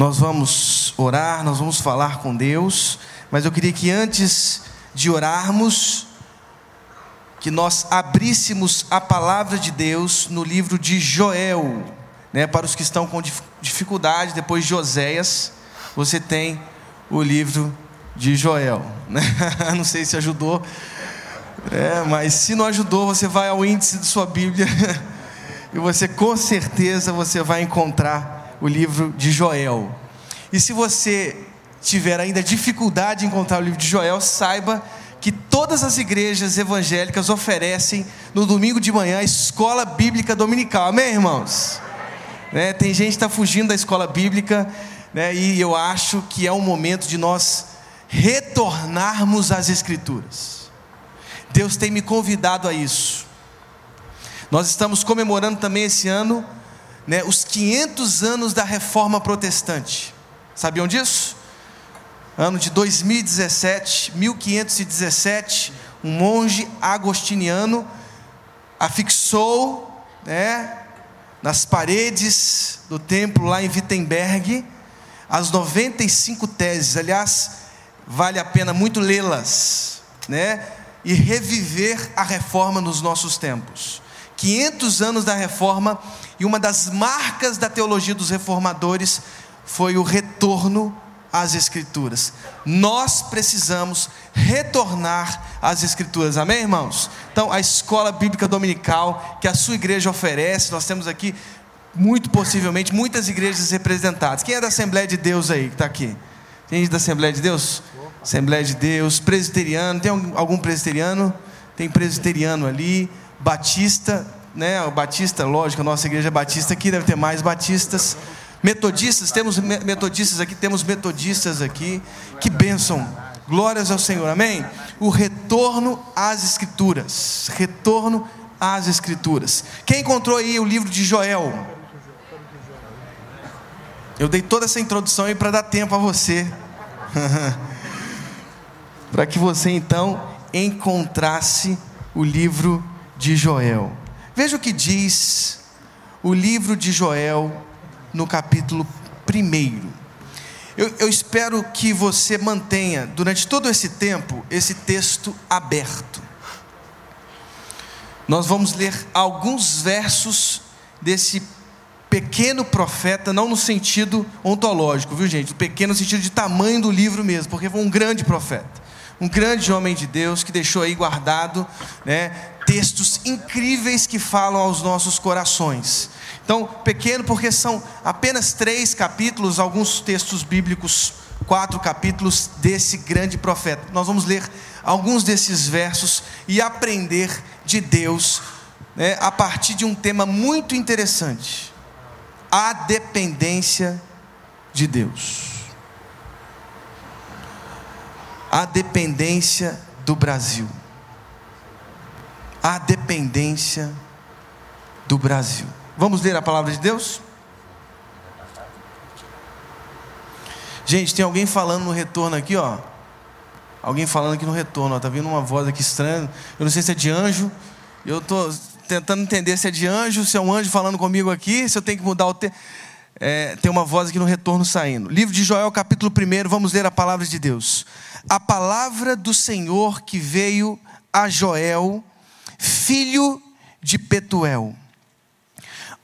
Nós vamos orar, nós vamos falar com Deus, mas eu queria que antes de orarmos, que nós abríssemos a palavra de Deus no livro de Joel, né, para os que estão com dificuldade, depois de Oséias, você tem o livro de Joel. Né? Não sei se ajudou, é, mas se não ajudou, você vai ao índice de sua Bíblia e você com certeza você vai encontrar o livro de Joel. E se você tiver ainda dificuldade em encontrar o livro de Joel, saiba que todas as igrejas evangélicas oferecem no domingo de manhã a escola bíblica dominical. Amém, irmãos? Né, tem gente que está fugindo da escola bíblica, né, e eu acho que é o momento de nós retornarmos às Escrituras. Deus tem me convidado a isso. Nós estamos comemorando também esse ano né, os 500 anos da reforma protestante. Sabiam disso? Ano de 2017, 1517, um monge agostiniano afixou né, nas paredes do templo lá em Wittenberg as 95 teses. Aliás, vale a pena muito lê-las, né? E reviver a reforma nos nossos tempos. 500 anos da reforma e uma das marcas da teologia dos reformadores foi o retorno às Escrituras. Nós precisamos retornar às Escrituras, amém, irmãos? Então, a escola bíblica dominical que a sua igreja oferece, nós temos aqui, muito possivelmente, muitas igrejas representadas. Quem é da Assembleia de Deus aí que está aqui? Tem gente da Assembleia de Deus? Assembleia de Deus, presbiteriano, tem algum presbiteriano? Tem presbiteriano ali batista, né? O batista, lógico, a nossa igreja é batista aqui, deve ter mais batistas. Metodistas, temos metodistas aqui, temos metodistas aqui. Que bênção. Glórias ao Senhor. Amém. O retorno às escrituras. Retorno às escrituras. Quem encontrou aí o livro de Joel? Eu dei toda essa introdução aí para dar tempo a você. para que você então encontrasse o livro de Joel. Veja o que diz o livro de Joel no capítulo 1. Eu, eu, espero que você mantenha durante todo esse tempo esse texto aberto. Nós vamos ler alguns versos desse pequeno profeta, não no sentido ontológico, viu gente? O pequeno no sentido de tamanho do livro mesmo, porque foi um grande profeta um grande homem de Deus que deixou aí guardado né, textos incríveis que falam aos nossos corações. Então, pequeno, porque são apenas três capítulos, alguns textos bíblicos, quatro capítulos desse grande profeta. Nós vamos ler alguns desses versos e aprender de Deus né, a partir de um tema muito interessante: a dependência de Deus a dependência do Brasil. A dependência do Brasil. Vamos ler a palavra de Deus? Gente, tem alguém falando no retorno aqui, ó. Alguém falando aqui no retorno, ó. Tá vindo uma voz aqui estranha. Eu não sei se é de anjo. Eu tô tentando entender se é de anjo, se é um anjo falando comigo aqui, se eu tenho que mudar o tempo. É, tem uma voz aqui no retorno saindo. Livro de Joel, capítulo 1, vamos ler a palavra de Deus a palavra do Senhor que veio a Joel, filho de Petuel.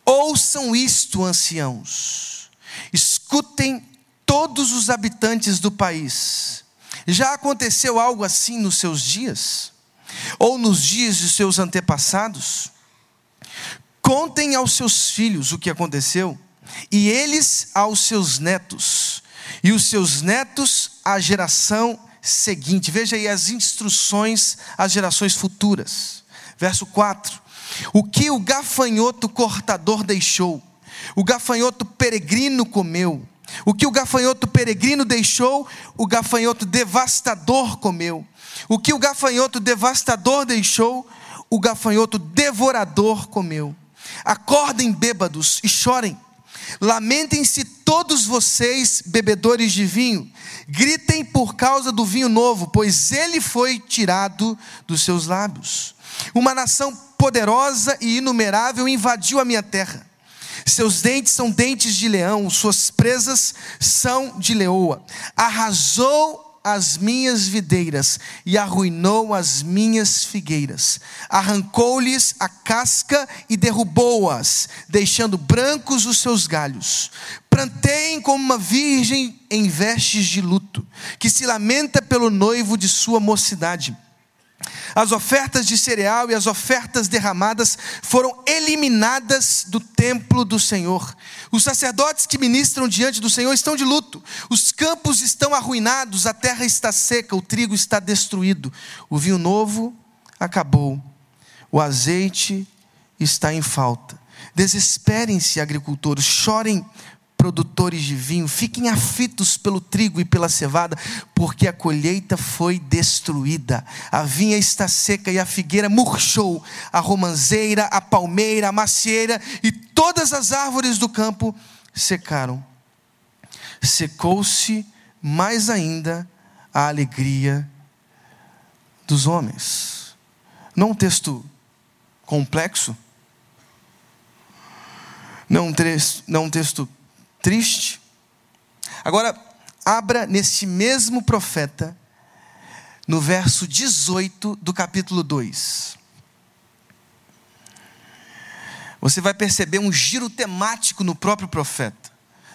Ouçam isto, anciãos, escutem todos os habitantes do país. Já aconteceu algo assim nos seus dias? Ou nos dias de seus antepassados? Contem aos seus filhos o que aconteceu, e eles aos seus netos, e os seus netos à geração seguinte. Veja aí as instruções às gerações futuras. Verso 4: O que o gafanhoto cortador deixou, o gafanhoto peregrino comeu. O que o gafanhoto peregrino deixou, o gafanhoto devastador comeu. O que o gafanhoto devastador deixou, o gafanhoto devorador comeu. Acordem bêbados e chorem. Lamentem-se todos vocês, bebedores de vinho, gritem por causa do vinho novo, pois ele foi tirado dos seus lábios. Uma nação poderosa e inumerável invadiu a minha terra. Seus dentes são dentes de leão, suas presas são de leoa. Arrasou as minhas videiras e arruinou as minhas figueiras. Arrancou-lhes a casca e derrubou-as, deixando brancos os seus galhos. Planteiem como uma virgem em vestes de luto, que se lamenta pelo noivo de sua mocidade as ofertas de cereal e as ofertas derramadas foram eliminadas do templo do Senhor. Os sacerdotes que ministram diante do Senhor estão de luto. Os campos estão arruinados, a terra está seca, o trigo está destruído. O vinho novo acabou. O azeite está em falta. Desesperem-se, agricultores, chorem produtores de vinho, fiquem aflitos pelo trigo e pela cevada, porque a colheita foi destruída. A vinha está seca e a figueira murchou, a romanceira, a palmeira, a macieira e todas as árvores do campo secaram. Secou-se mais ainda a alegria dos homens. Não um texto complexo, não um texto, não um texto triste. Agora, abra nesse mesmo profeta, no verso 18 do capítulo 2. Você vai perceber um giro temático no próprio profeta.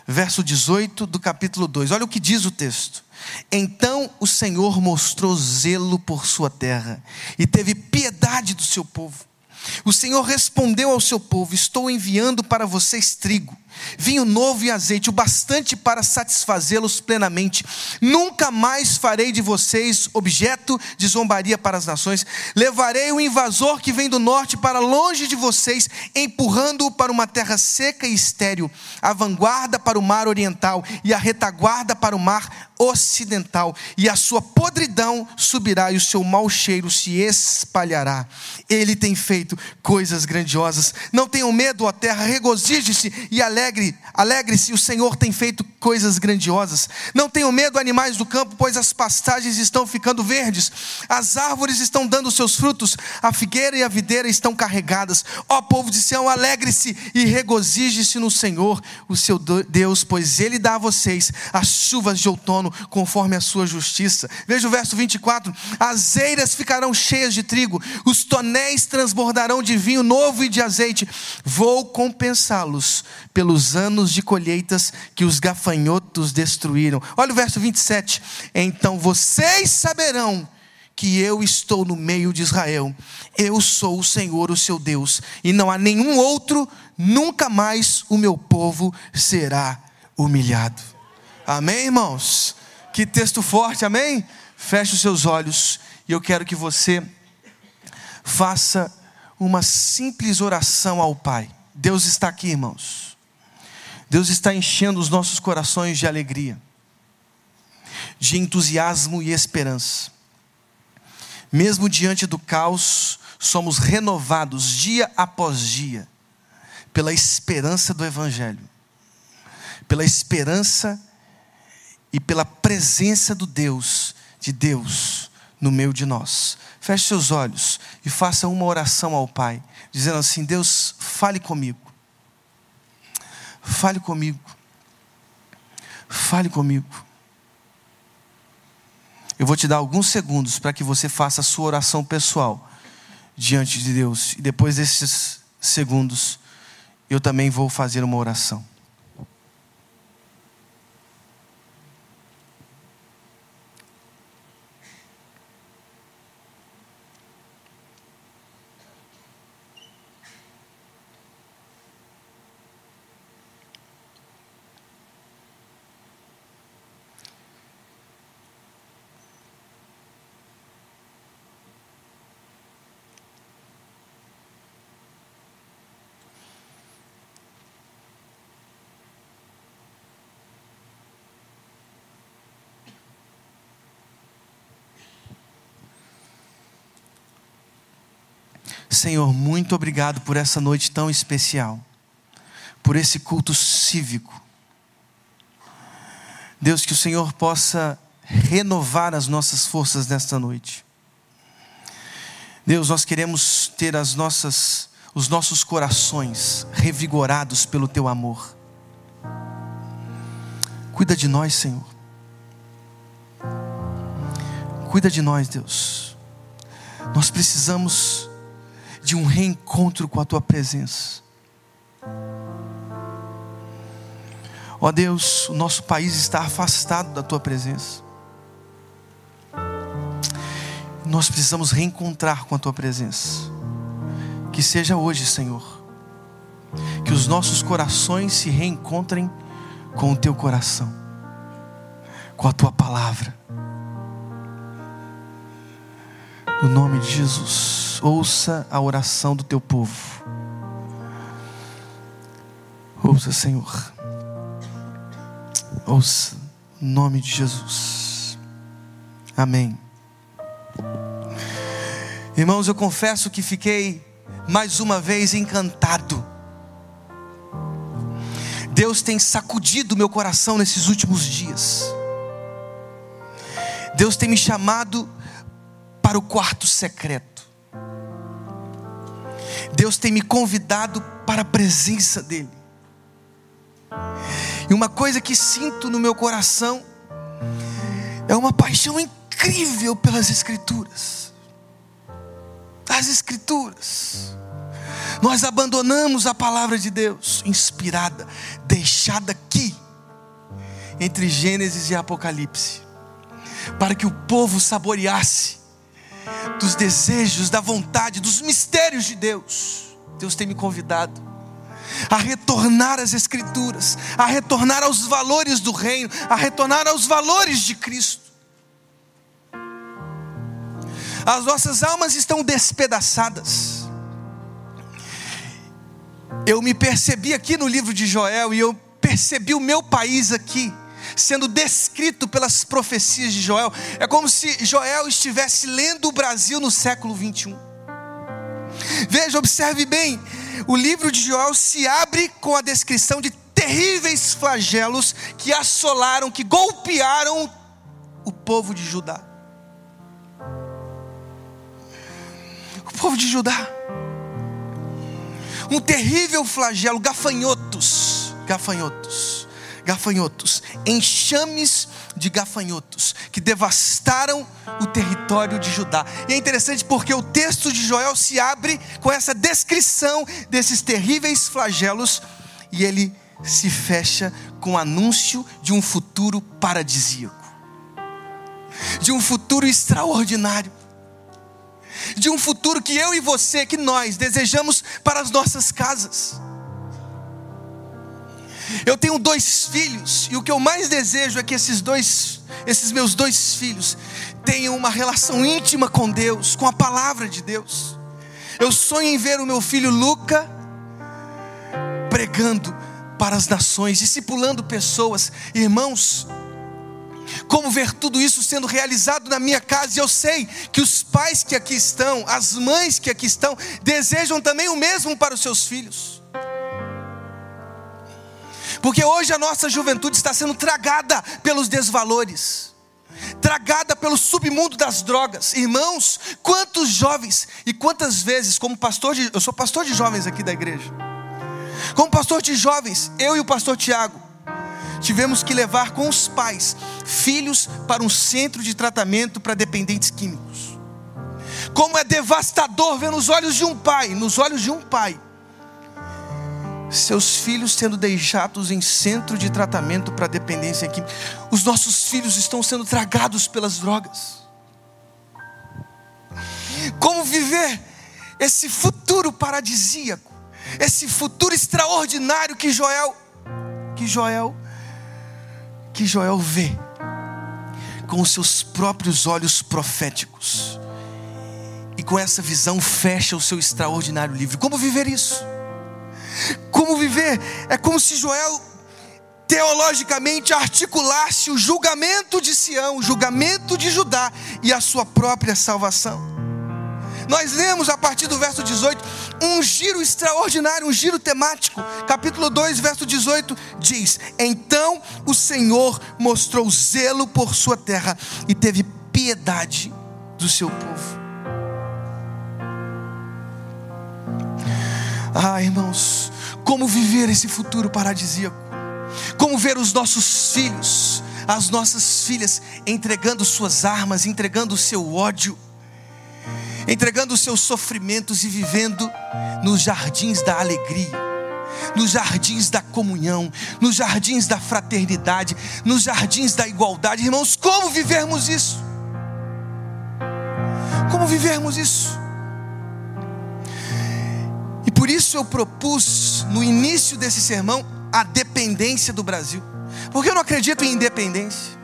Verso 18 do capítulo 2. Olha o que diz o texto. Então o Senhor mostrou zelo por sua terra e teve piedade do seu povo. O Senhor respondeu ao seu povo: Estou enviando para vocês trigo vinho novo e azeite, o bastante para satisfazê-los plenamente. Nunca mais farei de vocês objeto de zombaria para as nações. Levarei o invasor que vem do norte para longe de vocês, empurrando-o para uma terra seca e estéril, a vanguarda para o mar oriental e a retaguarda para o mar ocidental, e a sua podridão subirá e o seu mau cheiro se espalhará. Ele tem feito coisas grandiosas. Não tenham medo, ó terra, regozije-se e alegre alegre, alegre-se, o Senhor tem feito coisas grandiosas. Não tenham medo, animais do campo, pois as pastagens estão ficando verdes, as árvores estão dando seus frutos, a figueira e a videira estão carregadas. Ó povo de Sião, alegre-se e regozije-se no Senhor, o seu Deus, pois Ele dá a vocês as chuvas de outono conforme a sua justiça. Veja o verso 24: as eiras ficarão cheias de trigo, os tonéis transbordarão de vinho novo e de azeite. Vou compensá-los pelos anos de colheitas que os gafanhotos destruíram. Olha o verso 27. Então vocês saberão que eu estou no meio de Israel. Eu sou o Senhor, o seu Deus, e não há nenhum outro, nunca mais o meu povo será humilhado. Amém, irmãos? Que texto forte, amém? Feche os seus olhos e eu quero que você faça uma simples oração ao Pai. Deus está aqui, irmãos. Deus está enchendo os nossos corações de alegria, de entusiasmo e esperança. Mesmo diante do caos, somos renovados dia após dia pela esperança do Evangelho, pela esperança e pela presença do Deus, de Deus no meio de nós. Feche seus olhos e faça uma oração ao Pai, dizendo assim: Deus, fale comigo. Fale comigo. Fale comigo. Eu vou te dar alguns segundos para que você faça a sua oração pessoal diante de Deus. E depois desses segundos, eu também vou fazer uma oração. Senhor, muito obrigado por essa noite tão especial, por esse culto cívico. Deus, que o Senhor possa renovar as nossas forças nesta noite. Deus, nós queremos ter as nossas os nossos corações revigorados pelo teu amor. Cuida de nós, Senhor. Cuida de nós, Deus. Nós precisamos de um reencontro com a tua presença. Ó oh Deus, o nosso país está afastado da tua presença. Nós precisamos reencontrar com a tua presença. Que seja hoje, Senhor. Que os nossos corações se reencontrem com o teu coração, com a tua palavra. No nome de Jesus, ouça a oração do teu povo. Ouça, Senhor. Ouça, no nome de Jesus. Amém. Irmãos, eu confesso que fiquei mais uma vez encantado. Deus tem sacudido meu coração nesses últimos dias. Deus tem me chamado para o quarto secreto. Deus tem me convidado para a presença dEle. E uma coisa que sinto no meu coração é uma paixão incrível pelas Escrituras. As Escrituras. Nós abandonamos a palavra de Deus, inspirada, deixada aqui, entre Gênesis e Apocalipse, para que o povo saboreasse dos desejos, da vontade, dos mistérios de Deus. Deus tem me convidado a retornar às Escrituras, a retornar aos valores do Reino, a retornar aos valores de Cristo. As nossas almas estão despedaçadas. Eu me percebi aqui no livro de Joel e eu percebi o meu país aqui sendo descrito pelas profecias de Joel. É como se Joel estivesse lendo o Brasil no século 21. Veja, observe bem, o livro de Joel se abre com a descrição de terríveis flagelos que assolaram, que golpearam o povo de Judá. O povo de Judá. Um terrível flagelo, gafanhotos, gafanhotos gafanhotos, enxames de gafanhotos que devastaram o território de Judá. E é interessante porque o texto de Joel se abre com essa descrição desses terríveis flagelos e ele se fecha com o anúncio de um futuro paradisíaco, de um futuro extraordinário, de um futuro que eu e você, que nós desejamos para as nossas casas. Eu tenho dois filhos e o que eu mais desejo é que esses dois, esses meus dois filhos, tenham uma relação íntima com Deus, com a palavra de Deus. Eu sonho em ver o meu filho Luca pregando para as nações, discipulando pessoas, irmãos. Como ver tudo isso sendo realizado na minha casa, e eu sei que os pais que aqui estão, as mães que aqui estão, desejam também o mesmo para os seus filhos. Porque hoje a nossa juventude está sendo tragada pelos desvalores, tragada pelo submundo das drogas. Irmãos, quantos jovens e quantas vezes, como pastor de, eu sou pastor de jovens aqui da igreja. Como pastor de jovens, eu e o pastor Tiago tivemos que levar com os pais filhos para um centro de tratamento para dependentes químicos. Como é devastador ver nos olhos de um pai, nos olhos de um pai, seus filhos sendo deixados em centro de tratamento para dependência química. Os nossos filhos estão sendo tragados pelas drogas. Como viver esse futuro paradisíaco, esse futuro extraordinário que Joel, que Joel, que Joel vê com os seus próprios olhos proféticos. E com essa visão fecha o seu extraordinário livro. Como viver isso? Como viver? É como se Joel teologicamente articulasse o julgamento de Sião, o julgamento de Judá e a sua própria salvação. Nós lemos a partir do verso 18 um giro extraordinário, um giro temático. Capítulo 2, verso 18 diz: Então o Senhor mostrou zelo por sua terra e teve piedade do seu povo. Ah, irmãos, como viver esse futuro paradisíaco? Como ver os nossos filhos, as nossas filhas entregando suas armas, entregando o seu ódio, entregando os seus sofrimentos e vivendo nos jardins da alegria nos jardins da comunhão, nos jardins da fraternidade, nos jardins da igualdade. Irmãos, como vivermos isso? Como vivermos isso? Isso eu propus no início desse sermão a dependência do Brasil. Porque eu não acredito em independência.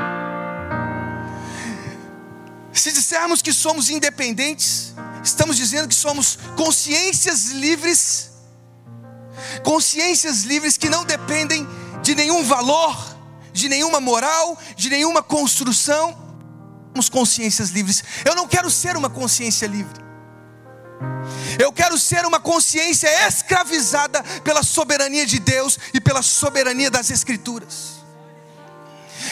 Se dissermos que somos independentes, estamos dizendo que somos consciências livres consciências livres que não dependem de nenhum valor, de nenhuma moral, de nenhuma construção. Somos consciências livres. Eu não quero ser uma consciência livre. Eu quero ser uma consciência escravizada pela soberania de Deus e pela soberania das Escrituras.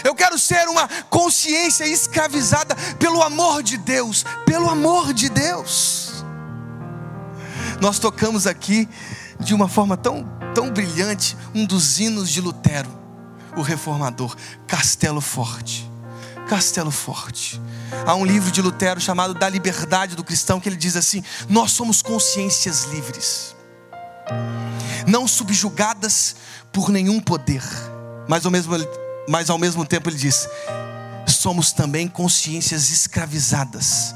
Eu quero ser uma consciência escravizada pelo amor de Deus, pelo amor de Deus. Nós tocamos aqui de uma forma tão, tão brilhante um dos hinos de Lutero, o reformador, Castelo Forte. Castelo Forte. Há um livro de Lutero chamado Da Liberdade do Cristão que ele diz assim: Nós somos consciências livres, não subjugadas por nenhum poder, mas ao mesmo, mas ao mesmo tempo ele diz: somos também consciências escravizadas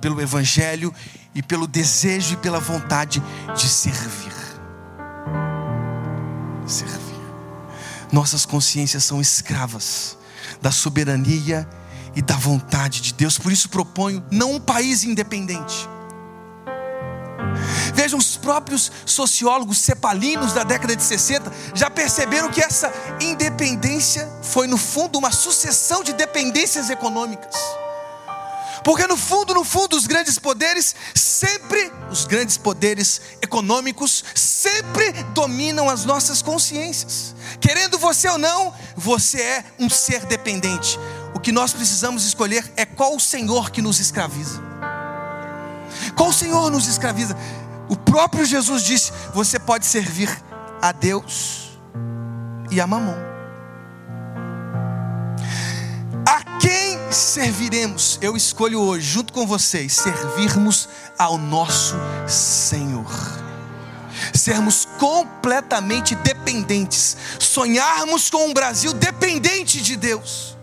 pelo Evangelho e pelo desejo e pela vontade de servir servir. Nossas consciências são escravas da soberania e da vontade de Deus. Por isso proponho não um país independente. Vejam, os próprios sociólogos cepalinos da década de 60 já perceberam que essa independência foi, no fundo, uma sucessão de dependências econômicas. Porque no fundo, no fundo, os grandes poderes sempre, os grandes poderes econômicos sempre dominam as nossas consciências. Querendo você ou não, você é um ser dependente. O que nós precisamos escolher é qual o Senhor que nos escraviza. Qual o Senhor nos escraviza? O próprio Jesus disse: você pode servir a Deus e a Mamon. Serviremos? Eu escolho hoje, junto com vocês, servirmos ao nosso Senhor. Sermos completamente dependentes, sonharmos com um Brasil dependente de Deus,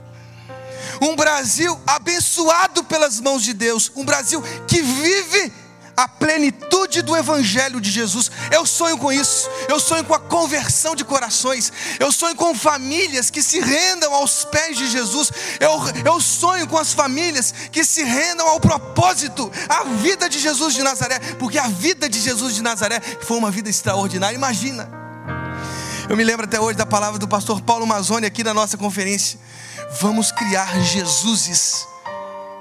um Brasil abençoado pelas mãos de Deus, um Brasil que vive a plenitude do Evangelho de Jesus. Eu sonho com isso, eu sonho com a conversão de corações, eu sonho com famílias que se rendam aos pés de Jesus, eu, eu sonho com as famílias que se rendam ao propósito, à vida de Jesus de Nazaré, porque a vida de Jesus de Nazaré foi uma vida extraordinária. Imagina, eu me lembro até hoje da palavra do pastor Paulo Mazzoni aqui na nossa conferência. Vamos criar Jesuses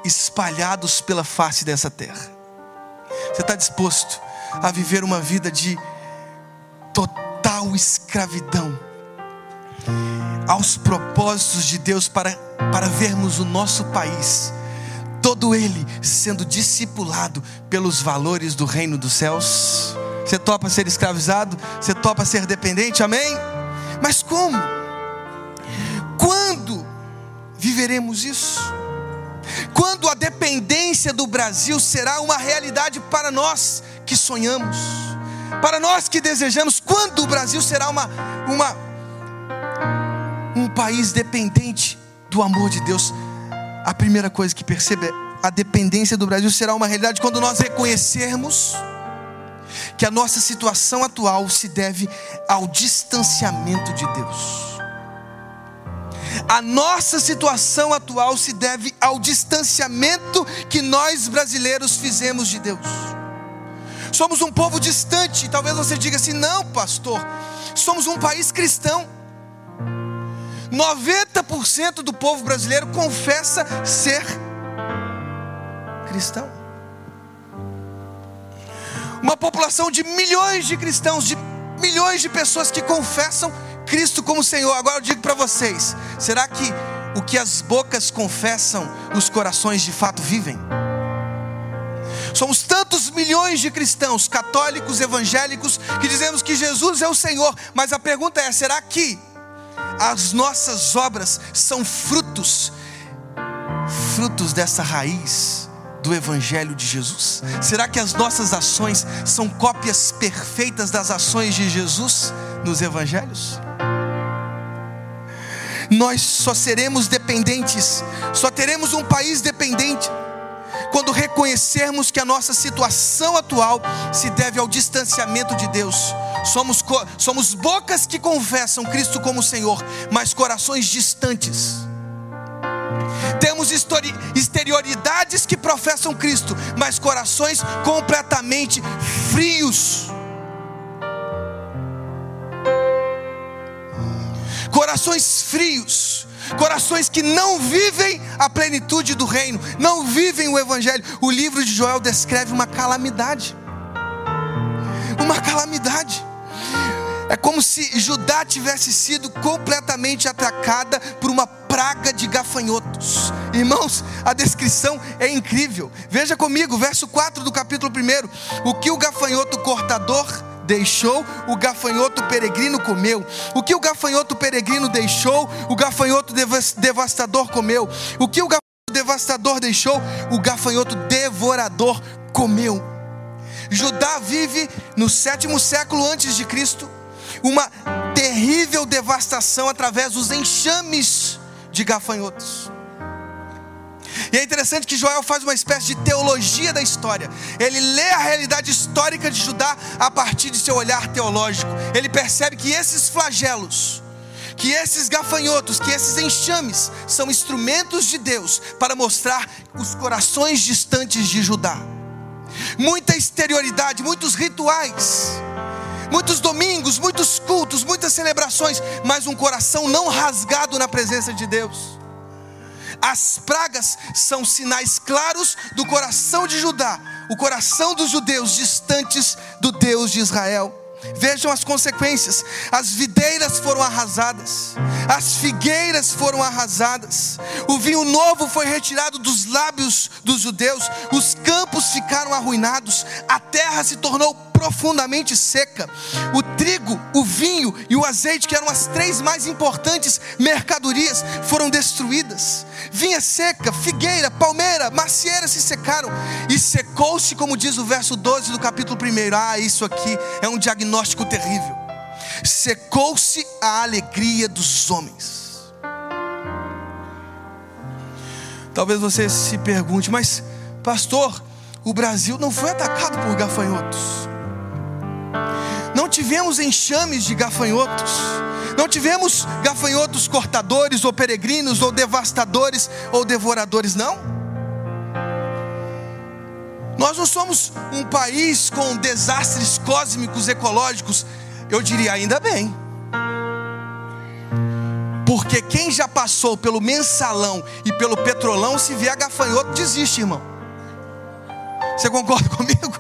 espalhados pela face dessa terra. Você está disposto a viver uma vida de total escravidão aos propósitos de Deus para, para vermos o nosso país, todo ele sendo discipulado pelos valores do reino dos céus? Você topa ser escravizado? Você topa ser dependente? Amém? Mas como? Quando viveremos isso? Quando a dependência do Brasil será uma realidade para nós que sonhamos, para nós que desejamos, quando o Brasil será uma, uma um país dependente do amor de Deus? A primeira coisa que percebe é a dependência do Brasil será uma realidade quando nós reconhecermos que a nossa situação atual se deve ao distanciamento de Deus. A nossa situação atual se deve ao distanciamento que nós brasileiros fizemos de Deus. Somos um povo distante. Talvez você diga assim: não, pastor, somos um país cristão. 90% do povo brasileiro confessa ser cristão. Uma população de milhões de cristãos, de milhões de pessoas que confessam Cristo como Senhor. Agora eu digo para vocês: será que o que as bocas confessam, os corações de fato vivem? Somos tantos milhões de cristãos, católicos, evangélicos, que dizemos que Jesus é o Senhor, mas a pergunta é: será que as nossas obras são frutos, frutos dessa raiz do Evangelho de Jesus? Será que as nossas ações são cópias perfeitas das ações de Jesus nos Evangelhos? Nós só seremos dependentes, só teremos um país dependente quando reconhecermos que a nossa situação atual se deve ao distanciamento de Deus. Somos, somos bocas que confessam Cristo como Senhor, mas corações distantes. Temos exterioridades que professam Cristo, mas corações completamente frios. Corações frios corações que não vivem a plenitude do reino, não vivem o Evangelho. O livro de Joel descreve uma calamidade. Uma calamidade. É como se Judá tivesse sido completamente atacada por uma praga de gafanhotos. Irmãos, a descrição é incrível. Veja comigo, verso 4 do capítulo 1. O que o gafanhoto cortador deixou, o gafanhoto peregrino comeu. O que o gafanhoto peregrino deixou, o gafanhoto devastador comeu. O que o gafanhoto devastador deixou, o gafanhoto devorador comeu. Judá vive no sétimo século antes de Cristo uma terrível devastação através dos enxames de gafanhotos. E é interessante que Joel faz uma espécie de teologia da história. Ele lê a realidade histórica de Judá a partir de seu olhar teológico. Ele percebe que esses flagelos, que esses gafanhotos, que esses enxames são instrumentos de Deus para mostrar os corações distantes de Judá. Muita exterioridade, muitos rituais, muitos domingos, muitos cultos, muitas celebrações, mas um coração não rasgado na presença de Deus. As pragas são sinais claros do coração de Judá, o coração dos judeus distantes do Deus de Israel. Vejam as consequências: as videiras foram arrasadas, as figueiras foram arrasadas, o vinho novo foi retirado dos lábios dos judeus, os campos ficaram arruinados, a terra se tornou profundamente seca. O trigo, o vinho e o azeite, que eram as três mais importantes mercadorias, foram destruídas. Vinha seca, figueira, palmeira, macieira se secaram e secou-se, como diz o verso 12 do capítulo 1. Ah, isso aqui é um diagnóstico terrível. Secou-se a alegria dos homens. Talvez você se pergunte, mas pastor, o Brasil não foi atacado por gafanhotos não tivemos enxames de gafanhotos, não tivemos gafanhotos cortadores, ou peregrinos, ou devastadores, ou devoradores, não. Nós não somos um país com desastres cósmicos ecológicos, eu diria ainda bem. Porque quem já passou pelo mensalão e pelo petrolão, se vier gafanhoto, desiste, irmão. Você concorda comigo?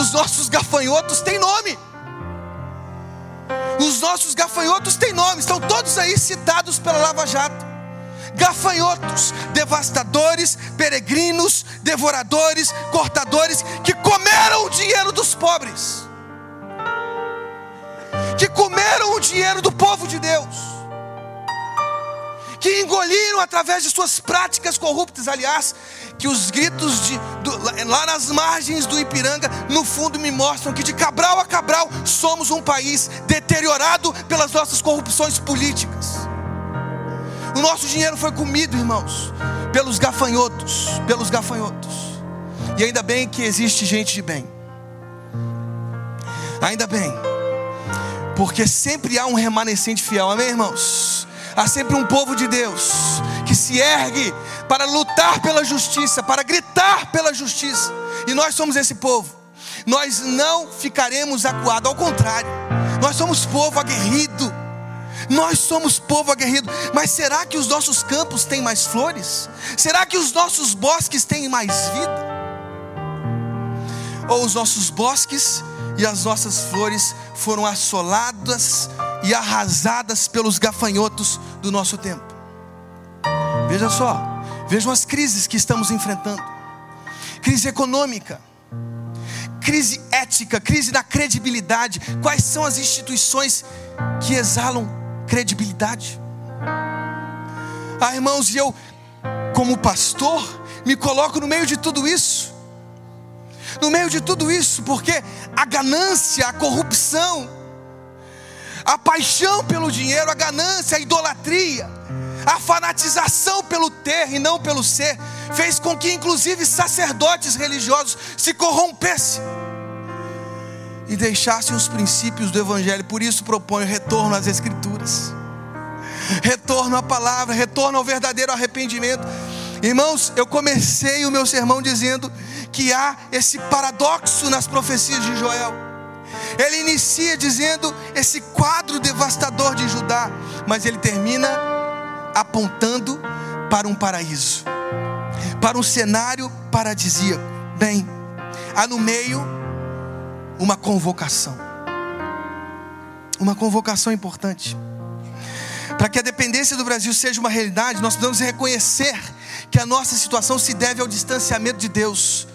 Os nossos gafanhotos têm nome. Os nossos gafanhotos têm nome, estão todos aí citados pela Lava Jato. Gafanhotos, devastadores, peregrinos, devoradores, cortadores, que comeram o dinheiro dos pobres, que comeram o dinheiro do povo de Deus que engoliram através de suas práticas corruptas. Aliás, que os gritos de, do, lá nas margens do Ipiranga, no fundo, me mostram que de Cabral a Cabral somos um país deteriorado pelas nossas corrupções políticas. O nosso dinheiro foi comido, irmãos, pelos gafanhotos, pelos gafanhotos. E ainda bem que existe gente de bem. Ainda bem. Porque sempre há um remanescente fiel. Amém, irmãos? Há sempre um povo de Deus que se ergue para lutar pela justiça, para gritar pela justiça. E nós somos esse povo. Nós não ficaremos acuados, ao contrário, nós somos povo aguerrido. Nós somos povo aguerrido, mas será que os nossos campos têm mais flores? Será que os nossos bosques têm mais vida? Ou os nossos bosques e as nossas flores foram assoladas e arrasadas pelos gafanhotos do nosso tempo. Veja só, vejam as crises que estamos enfrentando. crise econômica, crise ética, crise da credibilidade. Quais são as instituições que exalam credibilidade? Ah, irmãos, e eu, como pastor, me coloco no meio de tudo isso. No meio de tudo isso, porque a ganância, a corrupção, a paixão pelo dinheiro, a ganância, a idolatria, a fanatização pelo ter e não pelo ser, fez com que inclusive sacerdotes religiosos se corrompessem e deixassem os princípios do Evangelho. Por isso proponho retorno às Escrituras, retorno à palavra, retorno ao verdadeiro arrependimento. Irmãos, eu comecei o meu sermão dizendo que há esse paradoxo nas profecias de Joel. Ele inicia dizendo esse quadro devastador de Judá, mas ele termina apontando para um paraíso, para um cenário paradisíaco. Bem, há no meio uma convocação, uma convocação importante. Para que a dependência do Brasil seja uma realidade, nós precisamos reconhecer que a nossa situação se deve ao distanciamento de Deus.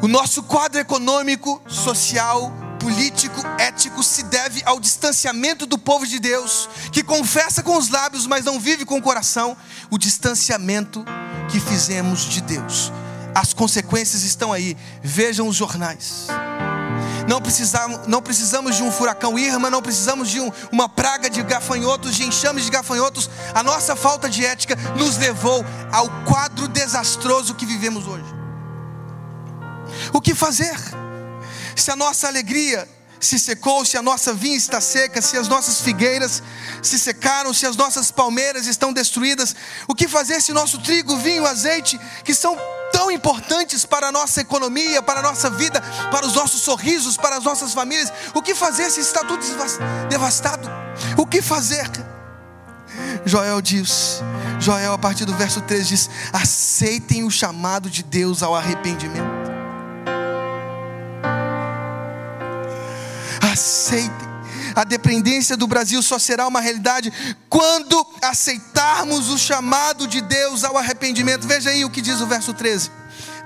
O nosso quadro econômico, social, político, ético se deve ao distanciamento do povo de Deus, que confessa com os lábios, mas não vive com o coração, o distanciamento que fizemos de Deus. As consequências estão aí, vejam os jornais. Não precisamos, não precisamos de um furacão Irma, não precisamos de um, uma praga de gafanhotos, de enxames de gafanhotos. A nossa falta de ética nos levou ao quadro desastroso que vivemos hoje. O que fazer? Se a nossa alegria se secou, se a nossa vinha está seca, se as nossas figueiras se secaram, se as nossas palmeiras estão destruídas, o que fazer se nosso trigo, vinho, azeite, que são tão importantes para a nossa economia, para a nossa vida, para os nossos sorrisos, para as nossas famílias, o que fazer se está tudo devastado? O que fazer? Joel diz, Joel a partir do verso 3 diz: aceitem o chamado de Deus ao arrependimento. aceitem. A dependência do Brasil só será uma realidade quando aceitarmos o chamado de Deus ao arrependimento. Veja aí o que diz o verso 13.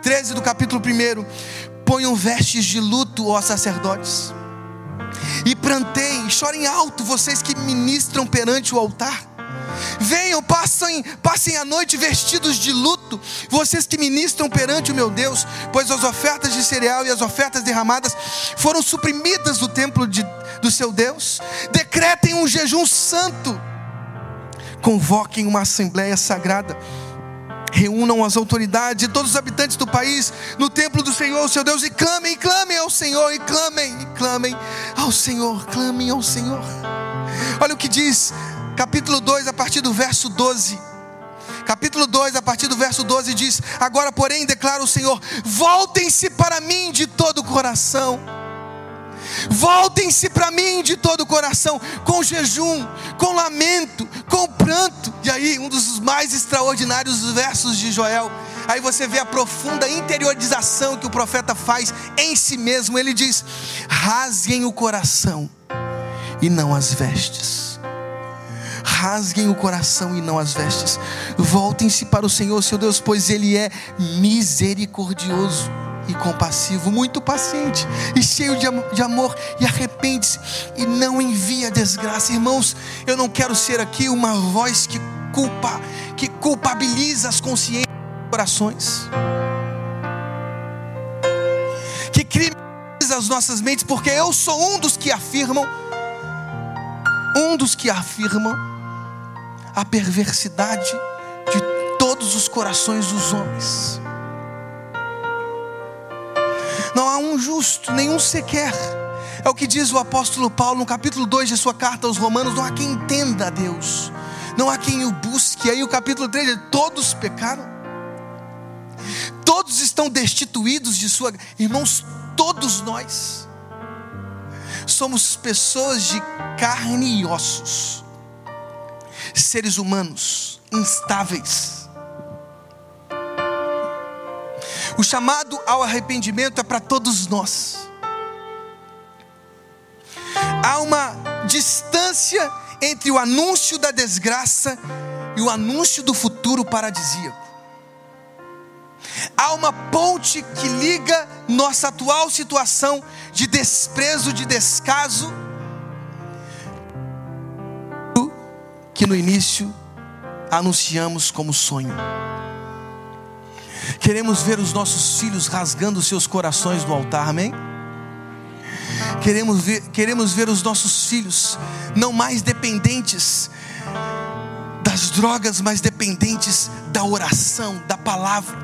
13 do capítulo 1. Ponham vestes de luto, ó sacerdotes, e planteiem, chorem alto, vocês que ministram perante o altar Venham, passem, passem a noite vestidos de luto, vocês que ministram perante o meu Deus, pois as ofertas de cereal e as ofertas derramadas foram suprimidas do templo de, do seu Deus. Decretem um jejum santo, convoquem uma assembleia sagrada reúnam as autoridades e todos os habitantes do país no templo do Senhor, seu Deus, e clamem, clamem ao Senhor, e clamem, e clamem ao Senhor, clamem ao Senhor. Olha o que diz capítulo 2, a partir do verso 12. Capítulo 2, a partir do verso 12 diz: Agora, porém, declara o Senhor: voltem-se para mim de todo o coração. Voltem-se para mim de todo o coração, com jejum, com lamento, com pranto. E aí, um dos mais extraordinários versos de Joel. Aí você vê a profunda interiorização que o profeta faz em si mesmo. Ele diz: rasguem o coração e não as vestes rasguem o coração e não as vestes. Voltem-se para o Senhor, seu Deus, pois Ele é misericordioso e compassivo, muito paciente e cheio de amor, e arrepende-se e não envia desgraça. Irmãos, eu não quero ser aqui uma voz que culpa, que culpabiliza as consciências e corações, que criminaliza as nossas mentes, porque eu sou um dos que afirmam, um dos que afirmam a perversidade de todos os corações dos homens. Não há um justo, nenhum sequer. É o que diz o apóstolo Paulo no capítulo 2 de sua carta aos Romanos: não há quem entenda a Deus, não há quem o busque. Aí o capítulo 3 todos pecaram, todos estão destituídos de sua. Irmãos, todos nós somos pessoas de carne e ossos seres humanos instáveis. O chamado ao arrependimento é para todos nós. Há uma distância entre o anúncio da desgraça e o anúncio do futuro paradisíaco. Há uma ponte que liga nossa atual situação de desprezo, de descaso, que no início anunciamos como sonho. Queremos ver os nossos filhos rasgando seus corações no altar, amém? Queremos ver, queremos ver os nossos filhos não mais dependentes das drogas, mas dependentes da oração, da palavra,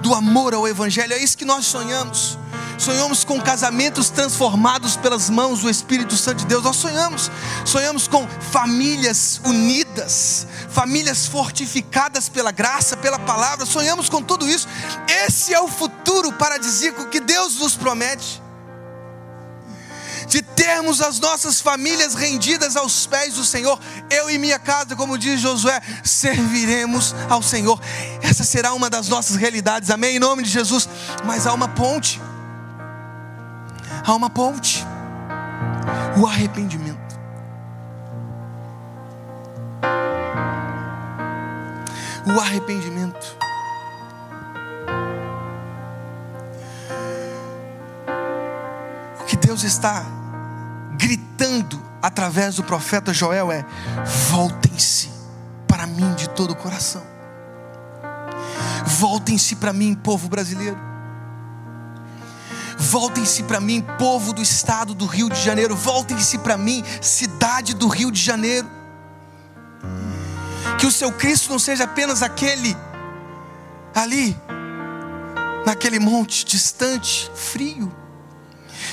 do amor ao Evangelho. É isso que nós sonhamos. Sonhamos com casamentos transformados pelas mãos do Espírito Santo de Deus. Nós sonhamos, sonhamos com famílias unidas, famílias fortificadas pela graça, pela palavra. Sonhamos com tudo isso. Esse é o futuro paradisíaco que Deus nos promete de termos as nossas famílias rendidas aos pés do Senhor. Eu e minha casa, como diz Josué, serviremos ao Senhor. Essa será uma das nossas realidades, amém? Em nome de Jesus. Mas há uma ponte, há uma ponte, o arrependimento. O arrependimento. O que Deus está gritando através do profeta Joel é: voltem-se para mim de todo o coração. Voltem-se para mim, povo brasileiro. Voltem-se para mim, povo do estado do Rio de Janeiro. Voltem-se para mim, cidade do Rio de Janeiro. Que o seu Cristo não seja apenas aquele ali, naquele monte distante, frio,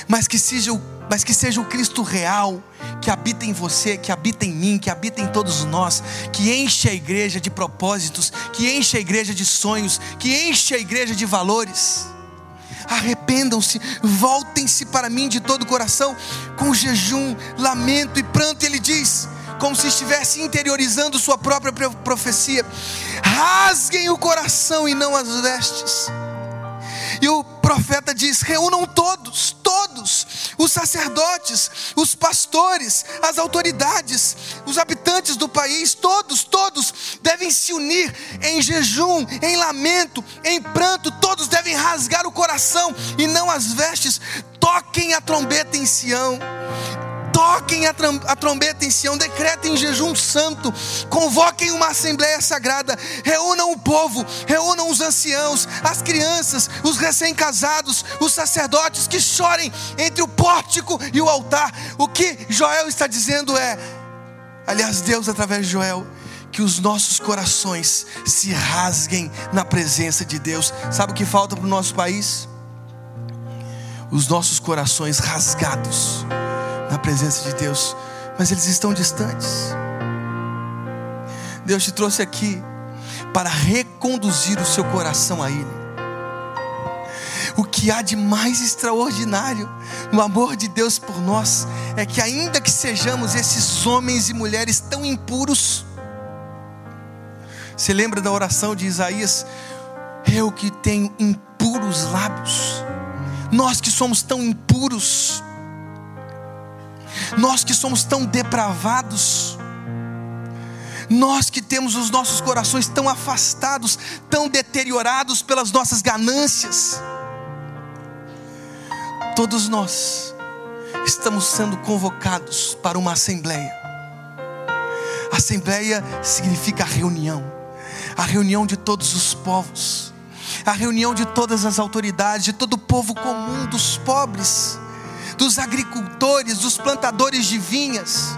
mas que seja o mas que seja o Cristo real, que habita em você, que habita em mim, que habita em todos nós, que enche a igreja de propósitos, que enche a igreja de sonhos, que enche a igreja de valores. Arrependam-se, voltem-se para mim de todo o coração, com jejum, lamento e pranto. Ele diz, como se estivesse interiorizando sua própria profecia: rasguem o coração e não as vestes. E o profeta diz: reúnam todos, todos, os sacerdotes, os pastores, as autoridades, os habitantes do país, todos, todos devem se unir em jejum, em lamento, em pranto, todos devem rasgar o coração e não as vestes. Toquem a trombeta em Sião toquem a, a trombeta em Sião, decretem jejum santo, convoquem uma assembleia sagrada, reúnam o povo, reúnam os anciãos, as crianças, os recém-casados, os sacerdotes que chorem entre o pórtico e o altar. O que Joel está dizendo é, aliás, Deus através de Joel, que os nossos corações se rasguem na presença de Deus. Sabe o que falta para o nosso país? Os nossos corações rasgados na presença de Deus, mas eles estão distantes. Deus te trouxe aqui para reconduzir o seu coração a Ele. O que há de mais extraordinário no amor de Deus por nós é que, ainda que sejamos esses homens e mulheres tão impuros, você lembra da oração de Isaías? Eu que tenho impuros lábios, nós que somos tão impuros, nós que somos tão depravados, nós que temos os nossos corações tão afastados, tão deteriorados pelas nossas ganâncias, todos nós estamos sendo convocados para uma assembleia. Assembleia significa reunião, a reunião de todos os povos, a reunião de todas as autoridades, de todo o povo comum, dos pobres dos agricultores, dos plantadores de vinhas,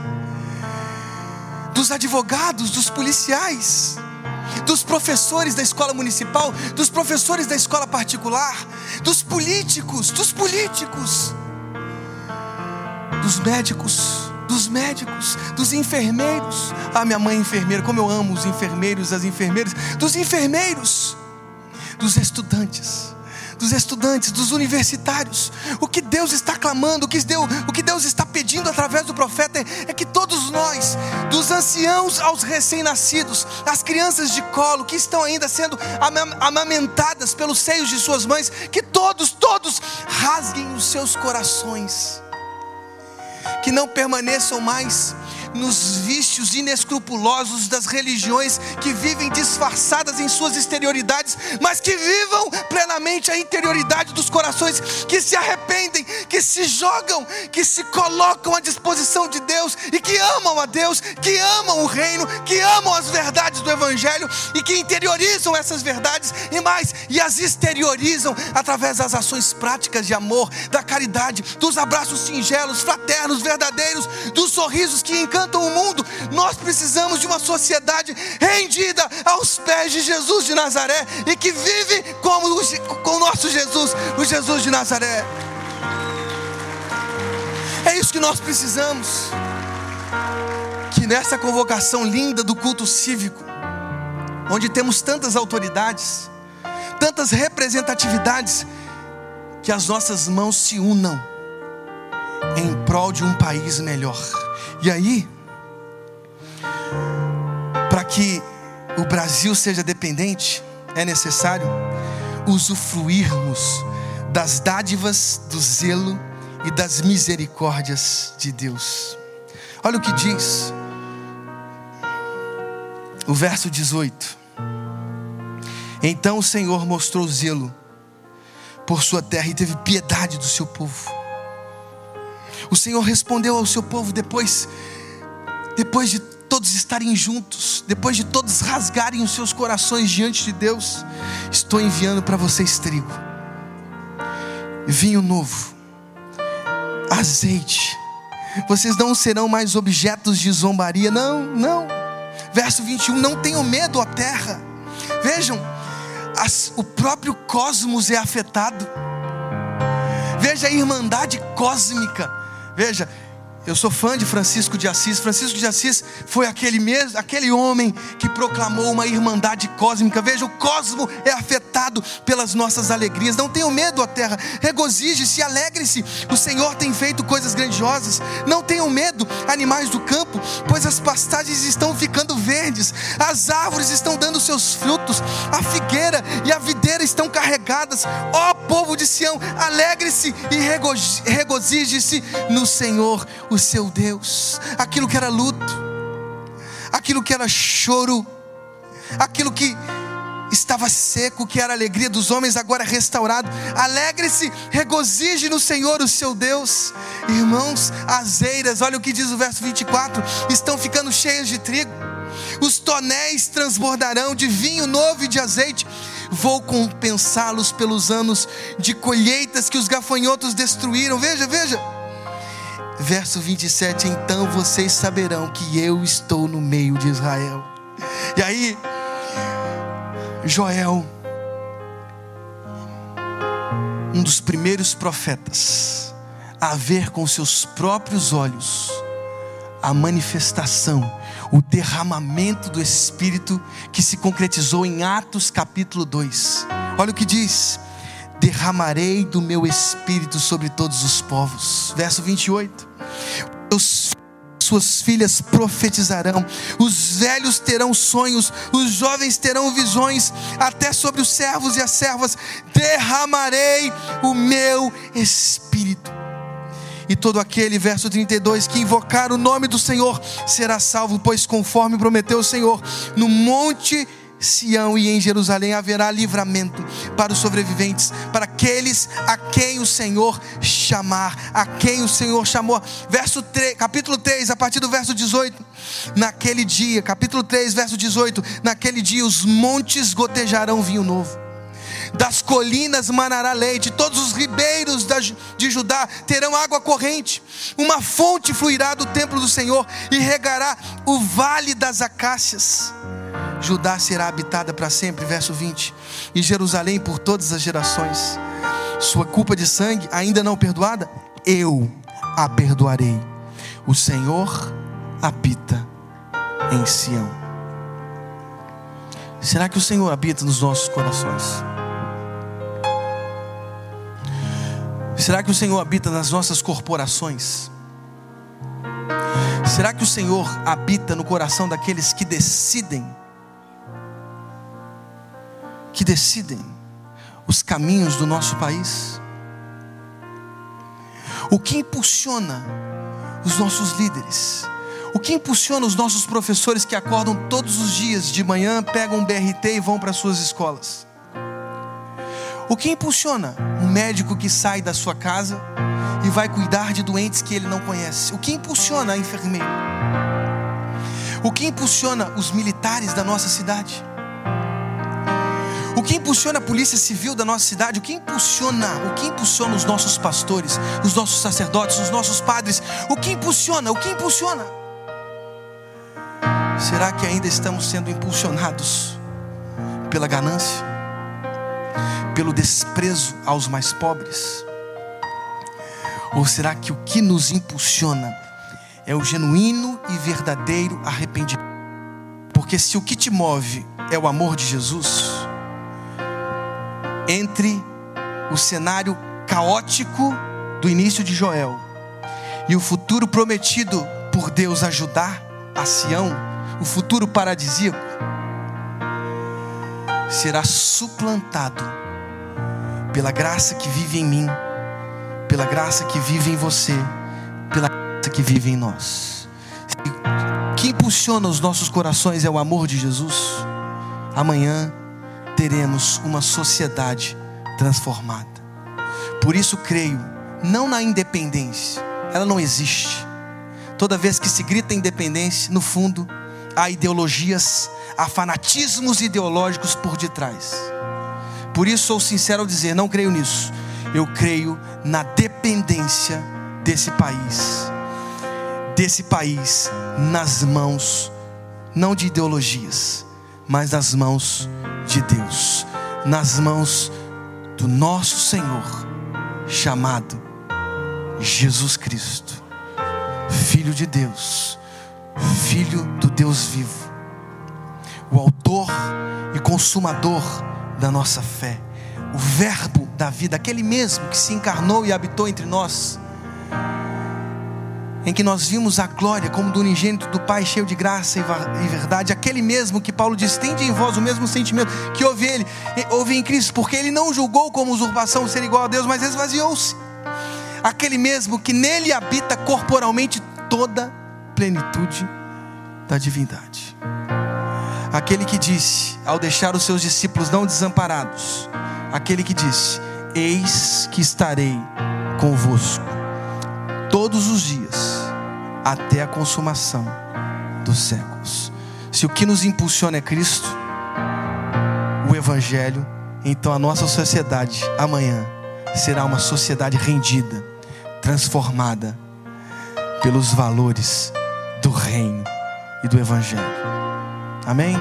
dos advogados, dos policiais, dos professores da escola municipal, dos professores da escola particular, dos políticos, dos políticos, dos médicos, dos médicos, dos enfermeiros. Ah, minha mãe é enfermeira, como eu amo os enfermeiros, as enfermeiras, dos enfermeiros, dos estudantes dos estudantes, dos universitários. O que Deus está clamando, o que Deus, o que Deus está pedindo através do profeta é, que todos nós, dos anciãos aos recém-nascidos, as crianças de colo que estão ainda sendo amamentadas pelos seios de suas mães, que todos, todos rasguem os seus corações, que não permaneçam mais nos vícios inescrupulosos das religiões que vivem disfarçadas em suas exterioridades, mas que vivam plenamente a interioridade dos corações que se arrependem, que se jogam, que se colocam à disposição de Deus e que amam a Deus, que amam o reino, que amam as verdades do Evangelho e que interiorizam essas verdades e mais, e as exteriorizam através das ações práticas de amor, da caridade, dos abraços singelos, fraternos, verdadeiros, dos sorrisos que encantam o mundo. Nós precisamos de uma sociedade rendida aos pés de Jesus de Nazaré e que vive como com o nosso Jesus, o Jesus de Nazaré. É isso que nós precisamos. Que nessa convocação linda do culto cívico, onde temos tantas autoridades, tantas representatividades, que as nossas mãos se unam em prol de um país melhor. E aí, para que o Brasil seja dependente, é necessário usufruirmos das dádivas do zelo e das misericórdias de Deus. Olha o que diz o verso 18. Então o Senhor mostrou zelo por sua terra e teve piedade do seu povo. O Senhor respondeu ao seu povo depois, depois de todos estarem juntos, depois de todos rasgarem os seus corações diante de Deus, estou enviando para vocês trigo, vinho novo, azeite. Vocês não serão mais objetos de zombaria, não, não. Verso 21, não tenham medo, ó terra. Vejam, as, o próprio cosmos é afetado. Veja a irmandade cósmica. Veja, eu sou fã de Francisco de Assis. Francisco de Assis foi aquele mesmo, aquele homem que proclamou uma irmandade cósmica. Veja, o cosmo é afetado pelas nossas alegrias. Não tenham medo, a terra. Regozije-se, alegre-se. O Senhor tem feito coisas grandiosas. Não tenham medo, animais do campo, pois as pastagens estão ficando verdes. As árvores estão dando seus frutos. A figueira e a videira estão carregadas. Ó povo de Sião, alegre-se e regozije-se no Senhor o seu Deus. Aquilo que era luto, aquilo que era choro, aquilo que estava seco, que era a alegria dos homens, agora restaurado. Alegre-se, regozije no Senhor, o seu Deus. Irmãos, as eiras, olha o que diz o verso 24: estão ficando cheias de trigo, os tonéis transbordarão de vinho novo e de azeite. Vou compensá-los pelos anos de colheitas que os gafanhotos destruíram. Veja, veja Verso 27: Então vocês saberão que eu estou no meio de Israel. E aí, Joel, um dos primeiros profetas, a ver com seus próprios olhos a manifestação, o derramamento do Espírito que se concretizou em Atos capítulo 2. Olha o que diz: derramarei do meu espírito sobre todos os povos. Verso 28. Os suas filhas profetizarão, os velhos terão sonhos, os jovens terão visões, até sobre os servos e as servas derramarei o meu espírito. E todo aquele, verso 32, que invocar o nome do Senhor será salvo, pois conforme prometeu o Senhor, no monte Sião e em Jerusalém haverá livramento para os sobreviventes, para aqueles a quem o Senhor chamar, a quem o Senhor chamou. Verso 3, capítulo 3, a partir do verso 18. Naquele dia, capítulo 3, verso 18, naquele dia os montes gotejarão vinho novo das colinas manará leite, todos os ribeiros de Judá terão água corrente, uma fonte fluirá do templo do Senhor e regará o vale das acácias. Judá será habitada para sempre, verso 20, e Jerusalém por todas as gerações. Sua culpa de sangue ainda não perdoada, eu a perdoarei. O Senhor habita em Sião. Será que o Senhor habita nos nossos corações? Será que o Senhor habita nas nossas corporações? Será que o Senhor habita no coração daqueles que decidem que decidem os caminhos do nosso país? O que impulsiona os nossos líderes? O que impulsiona os nossos professores que acordam todos os dias de manhã, pegam um BRT e vão para suas escolas? O que impulsiona um médico que sai da sua casa e vai cuidar de doentes que ele não conhece? O que impulsiona a enfermeira? O que impulsiona os militares da nossa cidade? O que impulsiona a polícia civil da nossa cidade? O que impulsiona? O que impulsiona os nossos pastores, os nossos sacerdotes, os nossos padres? O que impulsiona? O que impulsiona? Será que ainda estamos sendo impulsionados pela ganância? Pelo desprezo aos mais pobres? Ou será que o que nos impulsiona é o genuíno e verdadeiro arrependimento? Porque se o que te move é o amor de Jesus, entre o cenário caótico do início de Joel e o futuro prometido por Deus ajudar a Sião, o futuro paradisíaco, será suplantado pela graça que vive em mim, pela graça que vive em você, pela graça que vive em nós. O que impulsiona os nossos corações é o amor de Jesus. Amanhã teremos uma sociedade transformada. Por isso creio, não na independência, ela não existe. Toda vez que se grita independência, no fundo, há ideologias, há fanatismos ideológicos por detrás. Por isso sou sincero ao dizer, não creio nisso. Eu creio na dependência desse país. Desse país nas mãos não de ideologias, mas nas mãos de Deus, nas mãos do nosso Senhor, chamado Jesus Cristo, Filho de Deus, Filho do Deus vivo, o Autor e Consumador da nossa fé, o Verbo da vida, aquele mesmo que se encarnou e habitou entre nós em que nós vimos a glória como do unigênito do Pai, cheio de graça e verdade, aquele mesmo que Paulo diz: tende em vós o mesmo sentimento que houve ele, houve em Cristo, porque ele não julgou como usurpação ser igual a Deus, mas esvaziou-se. Aquele mesmo que nele habita corporalmente toda plenitude da divindade. Aquele que disse, ao deixar os seus discípulos não desamparados, aquele que disse: Eis que estarei convosco todos os dias, até a consumação dos séculos. Se o que nos impulsiona é Cristo, o Evangelho, então a nossa sociedade amanhã será uma sociedade rendida, transformada pelos valores do Reino e do Evangelho. Amém?